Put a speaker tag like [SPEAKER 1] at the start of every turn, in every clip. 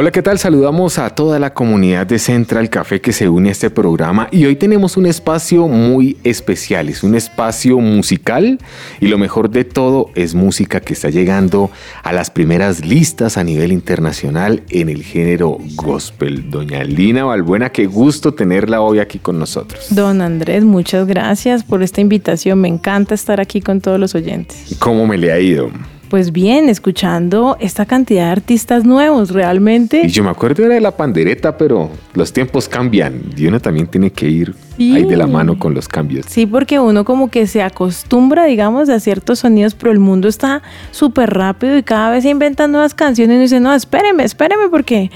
[SPEAKER 1] Hola, ¿qué tal? Saludamos a toda la comunidad de Central Café que se une a este programa y hoy tenemos un espacio muy especial, es un espacio musical y lo mejor de todo es música que está llegando a las primeras listas a nivel internacional en el género gospel. Doña Lina Balbuena, qué gusto tenerla hoy aquí con nosotros.
[SPEAKER 2] Don Andrés, muchas gracias por esta invitación, me encanta estar aquí con todos los oyentes.
[SPEAKER 1] ¿Cómo me le ha ido?
[SPEAKER 2] Pues bien, escuchando esta cantidad de artistas nuevos, realmente.
[SPEAKER 1] Y yo me acuerdo era de la pandereta, pero los tiempos cambian y uno también tiene que ir ahí de la mano con los cambios.
[SPEAKER 2] Sí, porque uno como que se acostumbra, digamos, a ciertos sonidos, pero el mundo está súper rápido y cada vez se inventan nuevas canciones y uno dice, no, espéreme, espéreme, porque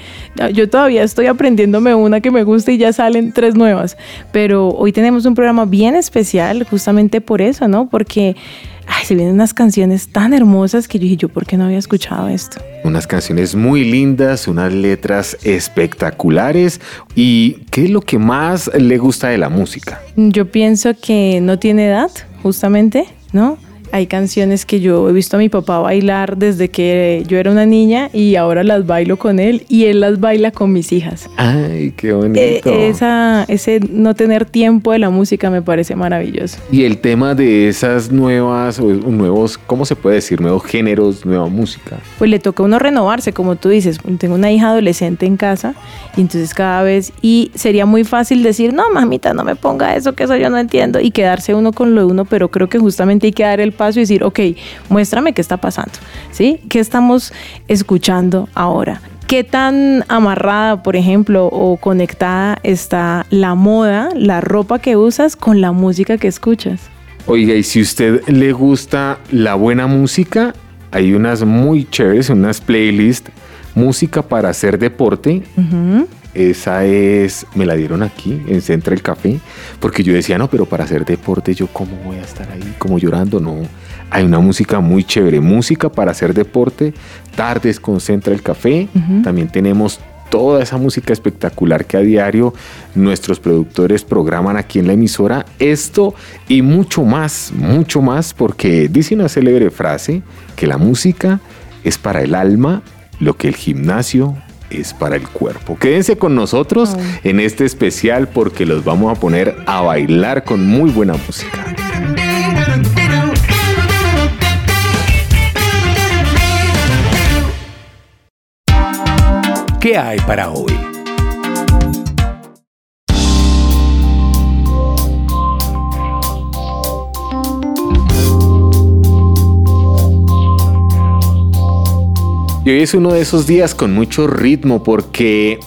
[SPEAKER 2] yo todavía estoy aprendiéndome una que me gusta y ya salen tres nuevas. Pero hoy tenemos un programa bien especial justamente por eso, ¿no? Porque ay, se vienen unas canciones tan hermosas que yo dije, yo, ¿por qué no había escuchado esto?
[SPEAKER 1] Unas canciones muy lindas, unas letras espectaculares. ¿Y qué es lo que más le gusta de la música?
[SPEAKER 2] Yo pienso que no tiene edad, justamente, ¿no? Hay canciones que yo he visto a mi papá bailar desde que yo era una niña y ahora las bailo con él y él las baila con mis hijas.
[SPEAKER 1] Ay, qué bonito.
[SPEAKER 2] Eh, esa, ese no tener tiempo de la música me parece maravilloso.
[SPEAKER 1] Y el tema de esas nuevas, o nuevos, ¿cómo se puede decir? Nuevos géneros, nueva música.
[SPEAKER 2] Pues le toca a uno renovarse, como tú dices. Tengo una hija adolescente en casa y entonces cada vez, y sería muy fácil decir, no, mamita, no me ponga eso, que eso yo no entiendo, y quedarse uno con lo de uno, pero creo que justamente hay que dar el paso y decir, ok, muéstrame qué está pasando, ¿sí? ¿Qué estamos escuchando ahora? ¿Qué tan amarrada, por ejemplo, o conectada está la moda, la ropa que usas con la música que escuchas?
[SPEAKER 1] Oiga, y si usted le gusta la buena música, hay unas muy chéveres, unas playlists, música para hacer deporte. Esa es, me la dieron aquí en Central Café, porque yo decía, no, pero para hacer deporte, yo cómo voy a estar ahí, como llorando, no. Hay una música muy chévere, música para hacer deporte, tardes con Central Café, también tenemos toda esa música espectacular que a diario nuestros productores programan aquí en la emisora. Esto y mucho más, mucho más, porque dice una célebre frase que la música es para el alma lo que el gimnasio es para el cuerpo. Quédense con nosotros en este especial porque los vamos a poner a bailar con muy buena música.
[SPEAKER 3] ¿Qué hay para hoy?
[SPEAKER 1] Y hoy es uno de esos días con mucho ritmo porque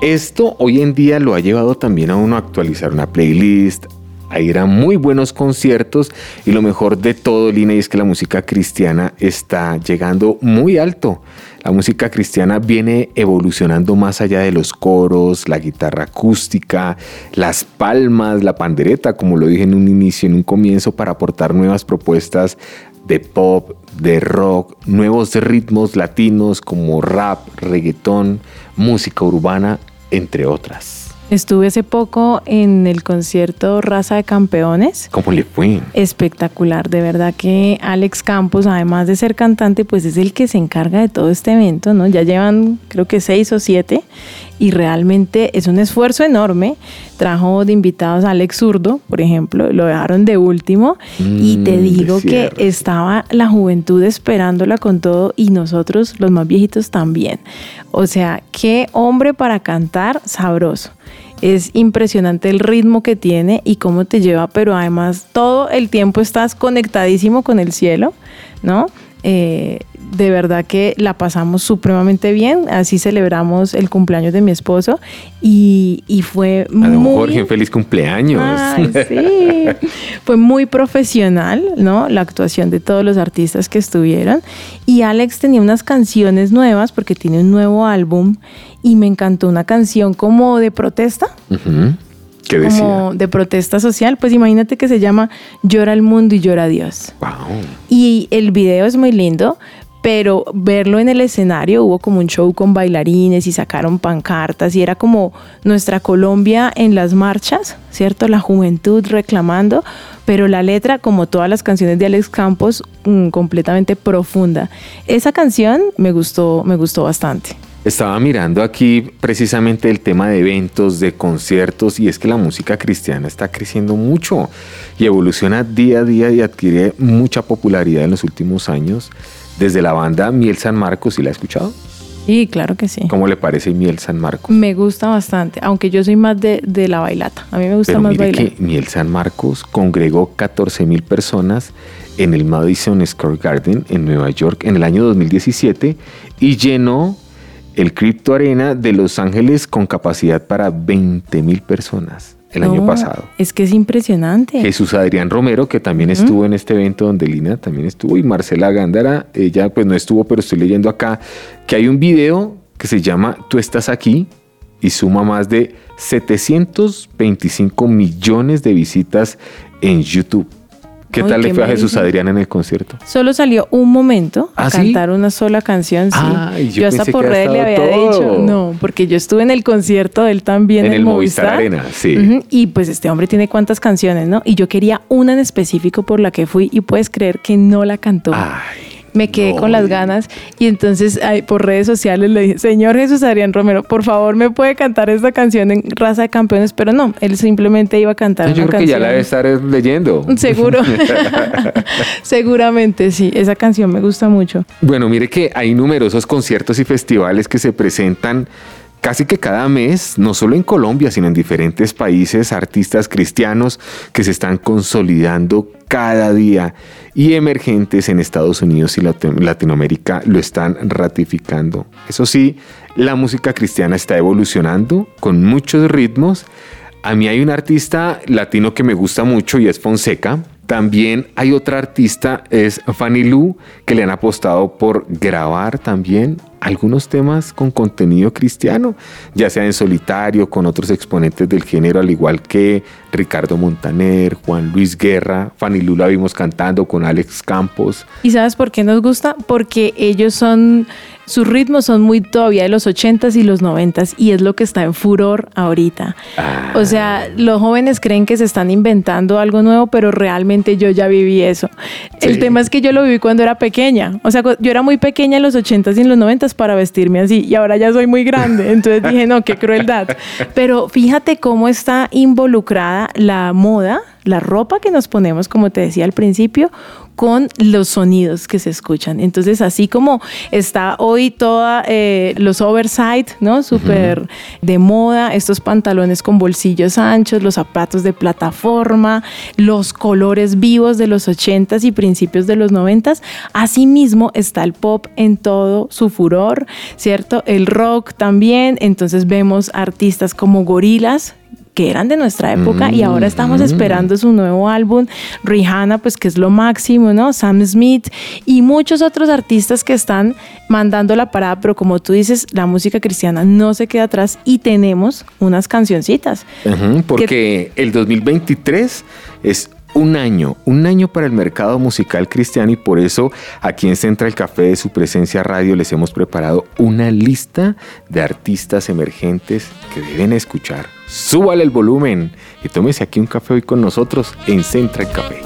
[SPEAKER 1] esto hoy en día lo ha llevado también a uno a actualizar una playlist, a ir a muy buenos conciertos y lo mejor de todo, Lina, es que la música cristiana está llegando muy alto. La música cristiana viene evolucionando más allá de los coros, la guitarra acústica, las palmas, la pandereta, como lo dije en un inicio, en un comienzo, para aportar nuevas propuestas de pop, de rock, nuevos ritmos latinos como rap, reggaetón, música urbana, entre otras.
[SPEAKER 2] Estuve hace poco en el concierto Raza de Campeones.
[SPEAKER 1] ¿Cómo le fue?
[SPEAKER 2] Espectacular, de verdad que Alex Campos, además de ser cantante, pues es el que se encarga de todo este evento, ¿no? Ya llevan creo que seis o siete y realmente es un esfuerzo enorme. Trajo de invitados a Alex Zurdo, por ejemplo, lo dejaron de último y te
[SPEAKER 1] Mm,
[SPEAKER 2] digo que estaba la juventud esperándola con todo y nosotros los más viejitos también. O sea, qué hombre para cantar sabroso. Es impresionante el ritmo que tiene y cómo te lleva, pero además todo el tiempo estás conectadísimo con el cielo, ¿no? Eh, de verdad que la pasamos supremamente bien. Así celebramos el cumpleaños de mi esposo y, y fue
[SPEAKER 1] A don
[SPEAKER 2] muy...
[SPEAKER 1] Jorge, feliz cumpleaños.
[SPEAKER 2] Ay, sí. Fue muy profesional, ¿no? La actuación de todos los artistas que estuvieron. Y Alex tenía unas canciones nuevas porque tiene un nuevo álbum y me encantó una canción como de protesta,
[SPEAKER 1] Ujú. ¿Qué decía?
[SPEAKER 2] como de protesta social. Pues imagínate que se llama Llora el mundo y llora Dios.
[SPEAKER 1] Wow.
[SPEAKER 2] Y el video es muy lindo, pero verlo en el escenario hubo como un show con bailarines y sacaron pancartas y era como nuestra Colombia en las marchas, ¿cierto? La juventud reclamando, pero la letra, como todas las canciones de Alex Campos, mm, completamente profunda. Esa canción me gustó, me gustó bastante.
[SPEAKER 1] Estaba mirando aquí precisamente el tema de eventos, de conciertos, y es que la música cristiana está creciendo mucho y evoluciona día a día y adquiere mucha popularidad en los últimos años. Desde la banda Miel San Marcos, ¿sí la ha escuchado?
[SPEAKER 2] Sí, claro que sí.
[SPEAKER 1] ¿Cómo le parece Miel San Marcos?
[SPEAKER 2] Me gusta bastante, aunque yo soy más de, de la bailata. A mí me gusta
[SPEAKER 1] Pero
[SPEAKER 2] más
[SPEAKER 1] mire
[SPEAKER 2] bailar.
[SPEAKER 1] que Miel San Marcos congregó 14 mil personas en el Madison Square Garden en Nueva York en el año 2017 y llenó el Crypto Arena de Los Ángeles con capacidad para 20 mil personas el año pasado.
[SPEAKER 2] Es que es impresionante.
[SPEAKER 1] Jesús Adrián Romero, que también estuvo en este evento donde Lina también estuvo, y Marcela Gándara, ella pues no estuvo, pero estoy leyendo acá que hay un video que se llama Tú estás aquí y suma más de 725 millones de visitas en YouTube. ¿Qué tal le fue a Jesús. Adrián en el concierto?
[SPEAKER 2] Solo salió un momento a
[SPEAKER 1] ¿Ah, sí?
[SPEAKER 2] cantar una sola canción, sí.
[SPEAKER 1] Ay, yo
[SPEAKER 2] hasta por redes le había
[SPEAKER 1] todo.
[SPEAKER 2] dicho, no, porque yo estuve en el concierto de él también
[SPEAKER 1] En
[SPEAKER 2] en,
[SPEAKER 1] el Movistar Arena, sí.
[SPEAKER 2] Y pues este hombre tiene cuántas canciones, ¿no? Y yo quería una en específico por la que fui y puedes creer que no la cantó.
[SPEAKER 1] Ay,
[SPEAKER 2] Me quedé
[SPEAKER 1] no,
[SPEAKER 2] con las ganas y entonces ay, por redes sociales le dije, señor Jesús Adrián Romero, por favor me puede cantar esta canción en Raza de Campeones, pero no, él simplemente iba a cantar
[SPEAKER 1] Yo
[SPEAKER 2] una
[SPEAKER 1] creo que ya la debe estar leyendo.
[SPEAKER 2] Seguro. Seguramente sí. Esa canción me gusta mucho.
[SPEAKER 1] Bueno, mire que hay numerosos conciertos y festivales que se presentan casi que cada mes, no solo en Colombia, sino en diferentes países, artistas cristianos que se están consolidando cada día y emergentes en Estados Unidos y Lat- Latinoamérica lo están ratificando. Eso sí, la música cristiana está evolucionando con muchos ritmos. A mí hay un artista latino que me gusta mucho y es Fonseca. También hay otra artista, es Fanny Lu, que le han apostado por grabar también algunos temas con contenido cristiano, ya sea en solitario, con otros exponentes del género, al igual que Ricardo Montaner, Juan Luis Guerra. Fanny Lu la vimos cantando con Alex Campos.
[SPEAKER 2] ¿Y sabes por qué nos gusta? Porque ellos son, sus ritmos son muy todavía de los 80s y los 90s y es lo que está en furor ahorita. O sea, los jóvenes creen que se están inventando algo nuevo, pero realmente yo ya viví eso. El tema es que yo lo viví cuando era pequeña. O sea, yo era muy pequeña en los 80s y en los 90s para vestirme así y ahora ya soy muy grande. Entonces dije, no, qué crueldad. Pero fíjate cómo está involucrada la moda, la ropa que nos ponemos, como te decía al principio, con los sonidos que se escuchan. Entonces, así como está hoy toda eh, los oversight, ¿no? Súper de moda, estos pantalones con bolsillos anchos, los zapatos de plataforma, los colores vivos de los 80s y principios de los 90s. Asimismo está el pop en todo su furor, ¿cierto? El rock también. Entonces vemos artistas como Gorilas, que eran de nuestra época y ahora estamos esperando su nuevo álbum, Rihanna, pues que es lo máximo, ¿no? Sam Smith y muchos otros artistas que están mandando la parada, pero como tú dices, la música cristiana no se queda atrás y tenemos unas cancioncitas.
[SPEAKER 1] Porque el 2023 es un año, un año para el mercado musical cristiano y por eso aquí en Central Café de su presencia radio les hemos preparado una lista de artistas emergentes que deben escuchar. Súbale el volumen y tómese aquí un café hoy con nosotros en Central Café.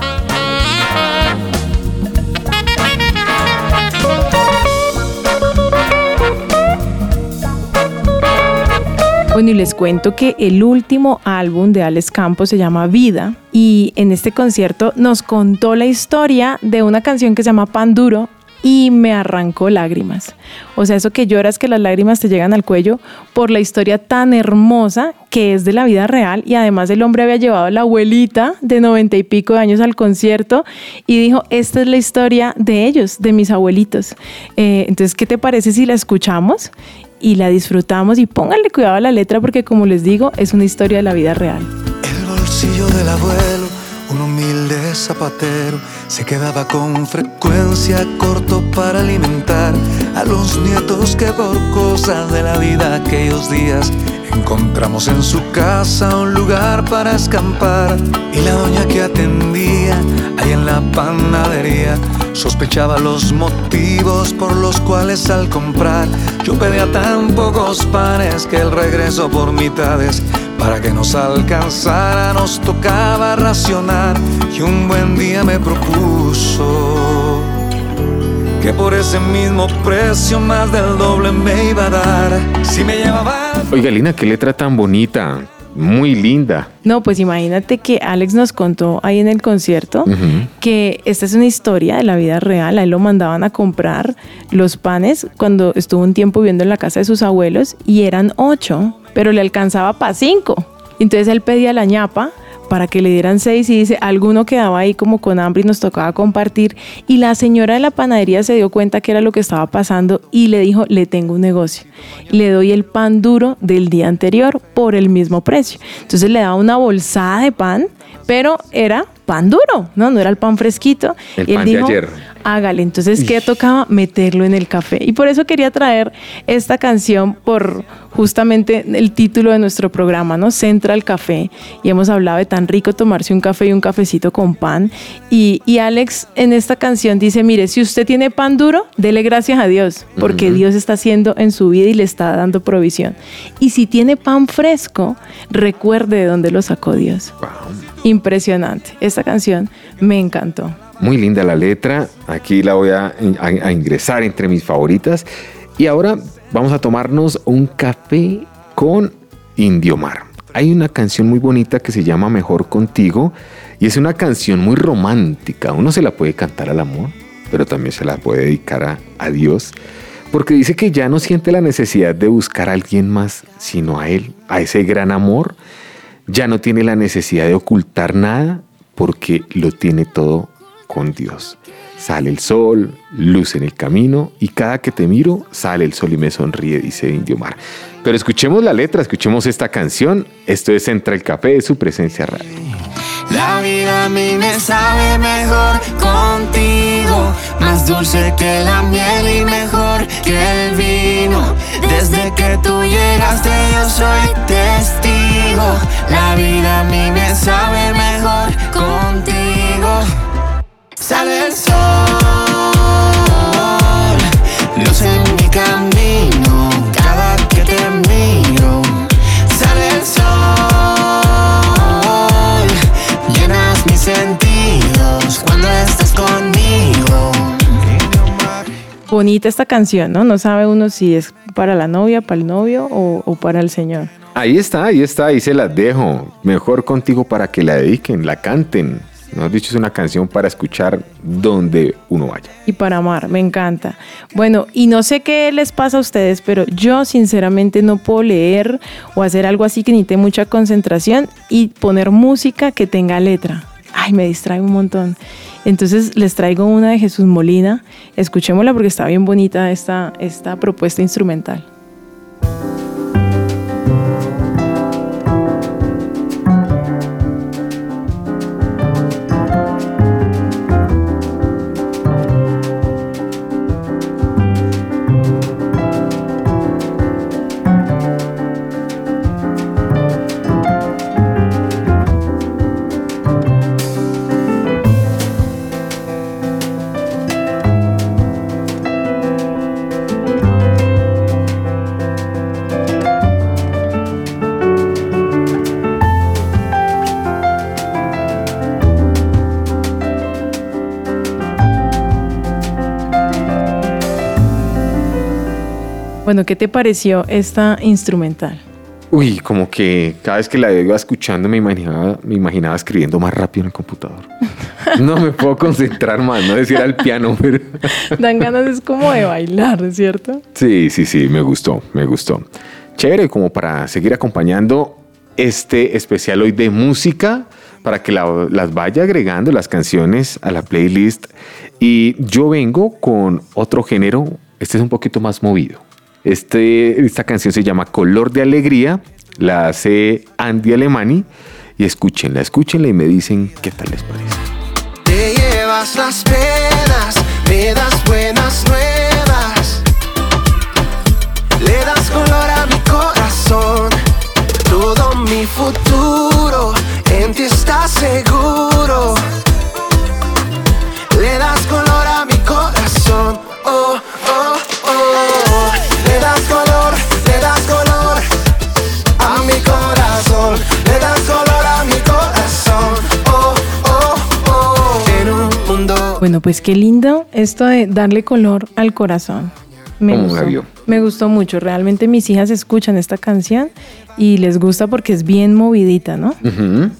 [SPEAKER 2] Bueno, y les cuento que el último álbum de Alex Campos se llama Vida y en este concierto nos contó la historia de una canción que se llama Pan Duro y me arrancó lágrimas. O sea, eso que lloras que las lágrimas te llegan al cuello por la historia tan hermosa que es de la vida real y además el hombre había llevado a la abuelita de noventa y pico de años al concierto y dijo, esta es la historia de ellos, de mis abuelitos. Eh, entonces, ¿qué te parece si la escuchamos y la disfrutamos y pónganle cuidado a la letra porque como les digo, es una historia de la vida real.
[SPEAKER 4] El bolsillo del abuelo, un humilde zapatero, se quedaba con frecuencia corto para alimentar a los nietos que por cosas de la vida aquellos días encontramos en su casa un lugar para escampar. Y la doña que atendía ahí en la panadería sospechaba los motivos por los cuales al comprar yo pedía tan pocos panes que el regreso por mitades para que nos alcanzara nos tocaba racionar y un buen día me propuso que por ese mismo precio más del doble me iba a dar si me llevaba
[SPEAKER 1] Oiga, Lina, qué letra tan bonita. Muy linda.
[SPEAKER 2] No, pues imagínate que Alex nos contó ahí en el concierto que esta es una historia de la vida real. A él lo mandaban a comprar los panes cuando estuvo un tiempo viviendo en la casa de sus abuelos y eran ocho, pero le alcanzaba para cinco. Entonces él pedía la ñapa para que le dieran seis y dice, alguno quedaba ahí como con hambre y nos tocaba compartir. Y la señora de la panadería se dio cuenta que era lo que estaba pasando y le dijo, le tengo un negocio. Le doy el pan duro del día anterior por el mismo precio. Entonces le daba una bolsada de pan, pero era pan duro, ¿no? No era el pan fresquito.
[SPEAKER 1] El
[SPEAKER 2] Y él
[SPEAKER 1] pan de
[SPEAKER 2] dijo,
[SPEAKER 1] ayer.
[SPEAKER 2] Hágale. Entonces, ¿qué tocaba? Meterlo en el café. Y por eso quería traer esta canción por justamente el título de nuestro programa, ¿no? Central Café. Y hemos hablado de tan rico tomarse un café y un cafecito con pan. Y, y Alex en esta canción dice, mire, si usted tiene pan duro, dele gracias a Dios, porque Dios está haciendo en su vida y le está dando provisión. Y si tiene pan fresco, recuerde de dónde lo sacó Dios. Impresionante. Esta canción me encantó.
[SPEAKER 1] Muy linda la letra. Aquí la voy a, a- a ingresar entre mis favoritas. Y ahora vamos a tomarnos un café con Indio Mar. Hay una canción muy bonita que se llama Mejor Contigo y es una canción muy romántica. Uno se la puede cantar al amor, pero también se la puede dedicar a, a Dios. Porque dice que ya no siente la necesidad de buscar a alguien más, sino a Él, a ese gran amor. Ya no tiene la necesidad de ocultar nada porque lo tiene todo con Dios. Sale el sol, luz en el camino y cada que te miro sale el sol y me sonríe, dice Indio Mar. Pero escuchemos la letra, escuchemos esta canción. Esto es Entra el Café de su presencia radio.
[SPEAKER 4] La vida a mí me sabe mejor contigo, más dulce que la miel y mejor que el vino. Desde que tú llegaste yo soy testigo. La vida a mí me sabe mejor contigo. Sale el sol, luz en mi camino,
[SPEAKER 2] Bonita esta canción, ¿no? No sabe uno si es para la novia, para el novio o, o para el Señor.
[SPEAKER 1] Ahí está, ahí está, ahí se las dejo. Mejor contigo para que la dediquen, la canten. No has dicho, es una canción para escuchar donde uno vaya.
[SPEAKER 2] Y para amar, me encanta. Bueno, y no sé qué les pasa a ustedes, pero yo sinceramente no puedo leer o hacer algo así que necesite mucha concentración y poner música que tenga letra. Ay, me distrae un montón. Entonces les traigo una de Jesús Molina. Escuchémosla porque está bien bonita esta, esta propuesta instrumental. Bueno, ¿qué te pareció esta instrumental?
[SPEAKER 1] Uy, como que cada vez que la iba escuchando me imaginaba, me imaginaba escribiendo más rápido en el computador. No me puedo concentrar más, no decir al piano, pero...
[SPEAKER 2] Dan ganas es como de bailar, ¿cierto?
[SPEAKER 1] Sí, sí, sí, me gustó, me gustó. Chévere, como para seguir acompañando este especial hoy de música, para que las vaya agregando las canciones a la playlist. Y yo vengo con otro género, este es un poquito más movido. Este, esta canción se llama Color de Alegría, la hace Andy Alemani y escúchenla, escúchenla y me dicen qué tal les parece.
[SPEAKER 5] Te llevas las penas, me das buenas nuevas, le das color a mi corazón, todo mi futuro en ti está seguro,
[SPEAKER 2] Bueno, pues qué lindo esto de darle color al corazón. Me
[SPEAKER 1] ¿Cómo la
[SPEAKER 2] gustó, me gustó mucho. Realmente mis hijas escuchan esta canción y les gusta porque es bien movidita, ¿no?
[SPEAKER 1] Ujú.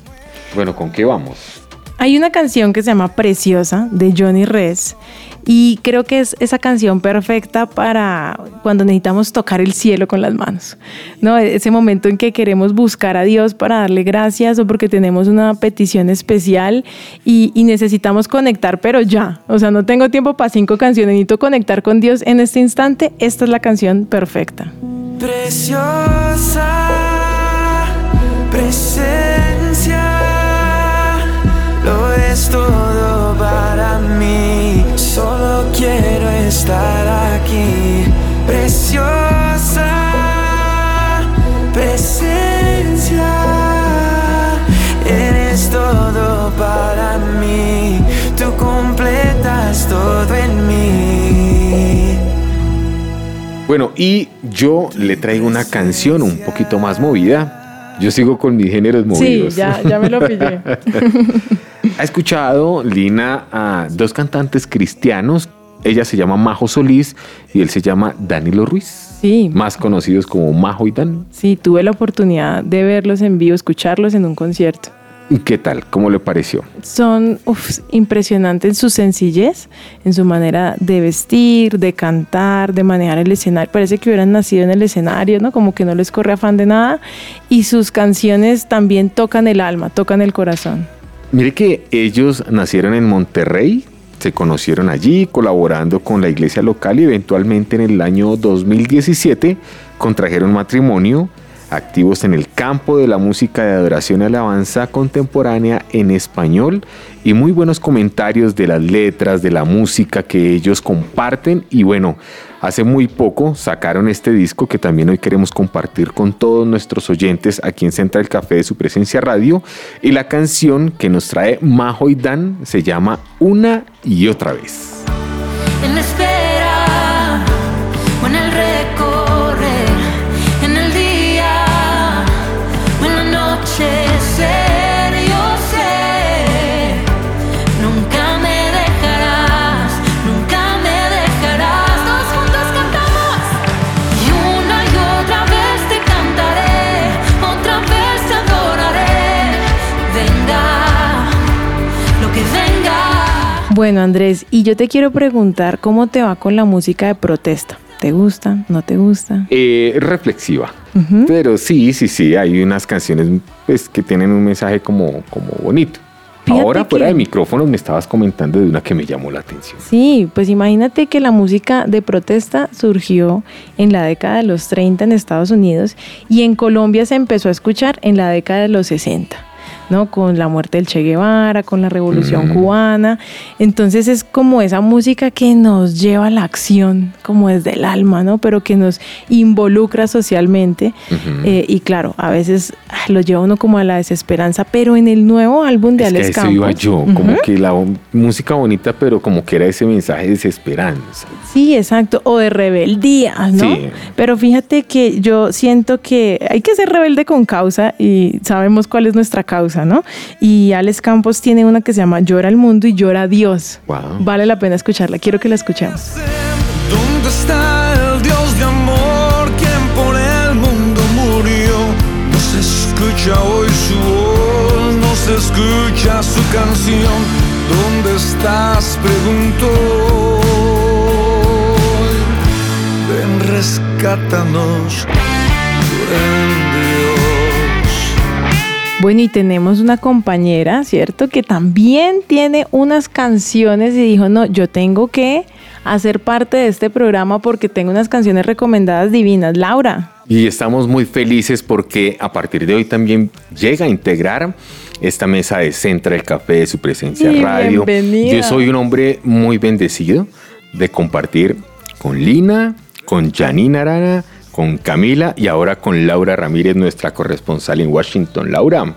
[SPEAKER 1] Bueno, ¿con qué vamos?
[SPEAKER 2] Hay una canción que se llama Preciosa de Johnny Res y creo que es esa canción perfecta para cuando necesitamos tocar el cielo con las manos. ¿no? Ese momento en que queremos buscar a Dios para darle gracias o porque tenemos una petición especial y, y necesitamos conectar, pero ya. O sea, no tengo tiempo para cinco canciones, necesito conectar con Dios en este instante. Esta es la canción perfecta.
[SPEAKER 5] Preciosa estar aquí. Preciosa presencia, eres todo para mí. Tú completas todo en mí.
[SPEAKER 1] Bueno, y yo le traigo una canción un poquito más movida. Yo sigo con mis géneros
[SPEAKER 2] Sí,
[SPEAKER 1] movidos.
[SPEAKER 2] ya, ya me lo pillé.
[SPEAKER 1] Ha escuchado Lina a dos cantantes cristianos. Ella se llama Majo Solís y él se llama Danilo Ruiz.
[SPEAKER 2] Sí,
[SPEAKER 1] Más conocidos como Majo y Dan.
[SPEAKER 2] sí, tuve la oportunidad de verlos en vivo, escucharlos en un concierto.
[SPEAKER 1] ¿Y qué tal? ¿Cómo le pareció?
[SPEAKER 2] son uf, impresionantes en su sencillez, en su manera de vestir, de cantar, de manejar el escenario. Parece que hubieran nacido en el escenario, ¿no? Como que no les corre afán de nada. Y sus canciones también tocan el alma, tocan el corazón.
[SPEAKER 1] Mire que ellos nacieron en Monterrey, se conocieron allí colaborando con la iglesia local y eventualmente en el año 2017 contrajeron matrimonio, activos en el campo de la música de adoración y alabanza contemporánea en español y muy buenos comentarios de las letras, de la música que ellos comparten y bueno, hace muy poco sacaron este disco que también hoy queremos compartir con todos nuestros oyentes aquí en Central Café de su presencia radio y la canción que nos trae Majo y Dan se llama Una y otra vez.
[SPEAKER 2] Bueno, Andrés, y yo te quiero preguntar cómo te va con la música de protesta. ¿Te gusta? ¿No te gusta?
[SPEAKER 1] Eh, reflexiva. Pero sí, sí, sí, hay unas canciones pues, que tienen un mensaje como, como bonito.
[SPEAKER 2] Fíjate
[SPEAKER 1] Ahora fuera
[SPEAKER 2] que-
[SPEAKER 1] de micrófonos me estabas comentando de una que me llamó la atención.
[SPEAKER 2] Sí, pues imagínate que la música de protesta surgió en la década de los 30 en Estados Unidos y en Colombia se empezó a escuchar en la década de los 60. ¿No? Con la muerte del Che Guevara, con la revolución cubana. Entonces es como esa música que nos lleva a la acción, como desde el alma, ¿no? Pero que nos involucra socialmente. Eh, y claro, a veces ah, lo lleva uno como a la desesperanza, pero en el nuevo álbum de
[SPEAKER 1] Es que
[SPEAKER 2] Alex
[SPEAKER 1] eso
[SPEAKER 2] Campos.
[SPEAKER 1] iba yo, como que la música bonita, pero como que era ese mensaje de desesperanza.
[SPEAKER 2] Sí, exacto, o de rebeldía, ¿no?
[SPEAKER 1] Sí.
[SPEAKER 2] Pero fíjate que yo siento que hay que ser rebelde con causa y sabemos cuál es nuestra causa, ¿no? Y Alex Campos tiene una que se llama Llora el mundo y llora a Dios.
[SPEAKER 1] Wow.
[SPEAKER 2] Vale la pena escucharla, quiero que la escuchemos.
[SPEAKER 5] ¿Dónde está el Dios de amor quien por el mundo murió?
[SPEAKER 4] No se escucha hoy su voz, no se escucha su canción. ¿Dónde estás? Preguntó. Ven, rescátanos. Ven,
[SPEAKER 2] bueno, y tenemos una compañera, ¿cierto? Que también tiene unas canciones y dijo, no, yo tengo que hacer parte de este programa porque tengo unas canciones recomendadas divinas. Laura.
[SPEAKER 1] Y estamos muy felices porque a partir de hoy también llega a integrar esta mesa de Central Café de su presencia
[SPEAKER 2] Y
[SPEAKER 1] radio.
[SPEAKER 2] bienvenida.
[SPEAKER 1] Yo soy un hombre muy bendecido de compartir con Lina, con Janine Arana, con Camila y ahora con Laura Ramírez, nuestra corresponsal en Washington. Laura.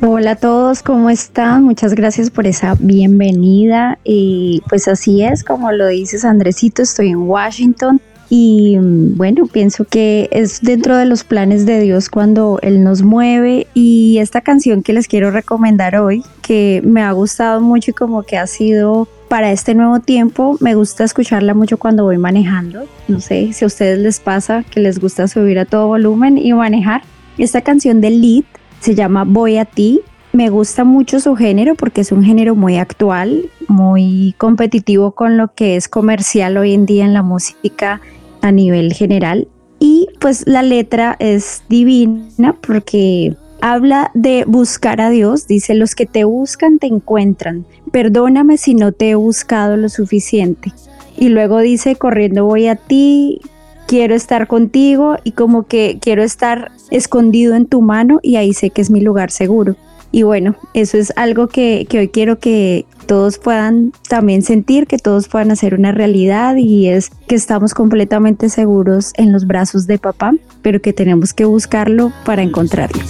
[SPEAKER 6] Hola a todos, ¿cómo están? Muchas gracias por esa bienvenida. Y pues así es, como lo dices Andresito, estoy en Washington y bueno, pienso que es dentro de los planes de Dios cuando Él nos mueve y esta canción que les quiero recomendar hoy, que me ha gustado mucho y como que ha sido para este nuevo tiempo, me gusta escucharla mucho cuando voy manejando. No sé si a ustedes les pasa que les gusta subir a todo volumen y manejar. Esta canción de Lead se llama Voy a ti. Me gusta mucho su género porque es un género muy actual, muy competitivo con lo que es comercial hoy en día en la música a nivel general. Y pues la letra es divina porque habla de buscar a Dios. Dice, los que te buscan te encuentran. Perdóname si no te he buscado lo suficiente. Y luego dice, corriendo voy a ti, quiero estar contigo y como que quiero estar escondido en tu mano y ahí sé que es mi lugar seguro. Y bueno, eso es algo que, que hoy quiero que todos puedan también sentir, que todos puedan hacer una realidad y es que estamos completamente seguros en los brazos de papá, pero que tenemos que buscarlo para encontrarlo.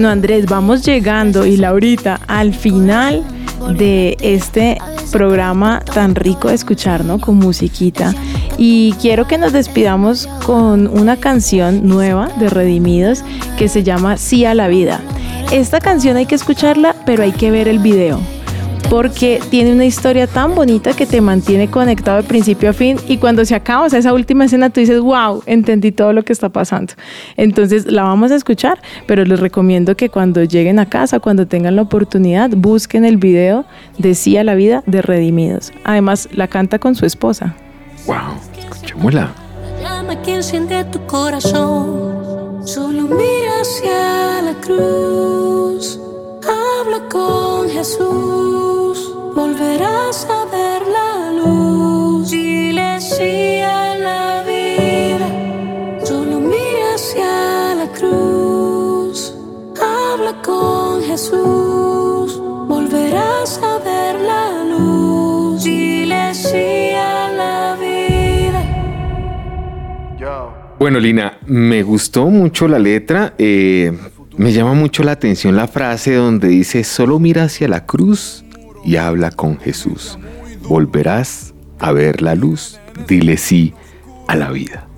[SPEAKER 2] Bueno, Andrés, vamos llegando y Laurita al final de este programa tan rico de escuchar, ¿no? Con musiquita. Y quiero que nos despidamos con una canción nueva de Redimidos que se llama Sí a la vida. Esta canción hay que escucharla, pero hay que ver el video. Porque tiene una historia tan bonita que te mantiene conectado de principio a fin y cuando se acaba, o sea, esa última escena, tú dices, wow, entendí todo lo que está pasando. Entonces la vamos a escuchar, pero les recomiendo que cuando lleguen a casa, cuando tengan la oportunidad, busquen el video de Sí a la vida de Redimidos. Además, la canta con su esposa.
[SPEAKER 1] Wow, escuchémosla.
[SPEAKER 7] llama que enciende tu corazón. Solo mira hacia la cruz. Habla con Jesús. Volverás a ver la luz. Dile sí a la vida. Solo mira hacia la cruz. Habla con Jesús. Volverás a ver la luz. Dile sí a la vida.
[SPEAKER 1] Bueno, Lina, me gustó mucho la letra. eh, me llama mucho la atención la frase donde dice, solo mira hacia la cruz y habla con Jesús. Volverás a ver la luz. Dile sí a la vida.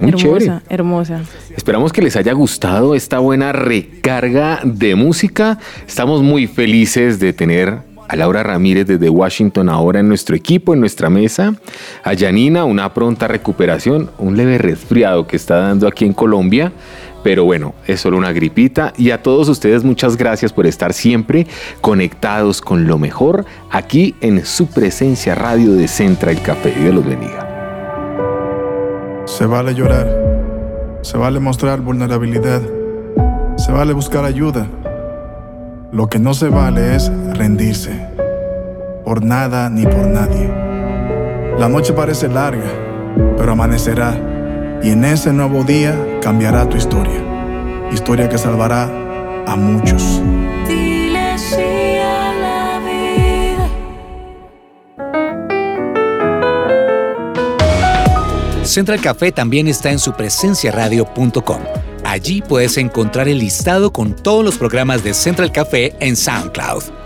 [SPEAKER 1] Muy
[SPEAKER 2] hermosa,
[SPEAKER 1] chévere.
[SPEAKER 2] hermosa.
[SPEAKER 1] Esperamos que les haya gustado esta buena recarga de música. Estamos muy felices de tener a Laura Ramírez desde Washington ahora en nuestro equipo, en nuestra mesa. A Janina, una pronta recuperación, un leve resfriado que está dando aquí en Colombia. Pero bueno, es solo una gripita. Y a todos ustedes muchas gracias por estar siempre conectados con lo mejor aquí en su presencia radio de Central Café. Dios los bendiga.
[SPEAKER 8] Se vale llorar, se vale mostrar vulnerabilidad, se vale buscar ayuda. Lo que no se vale es rendirse, por nada ni por nadie. La noche parece larga, pero amanecerá, y en ese nuevo día cambiará tu historia, historia que salvará a muchos.
[SPEAKER 7] Dile sí a la vida.
[SPEAKER 3] Central Café también está en su presenciaradio.com. Allí puedes encontrar el listado con todos los programas de Central Café en SoundCloud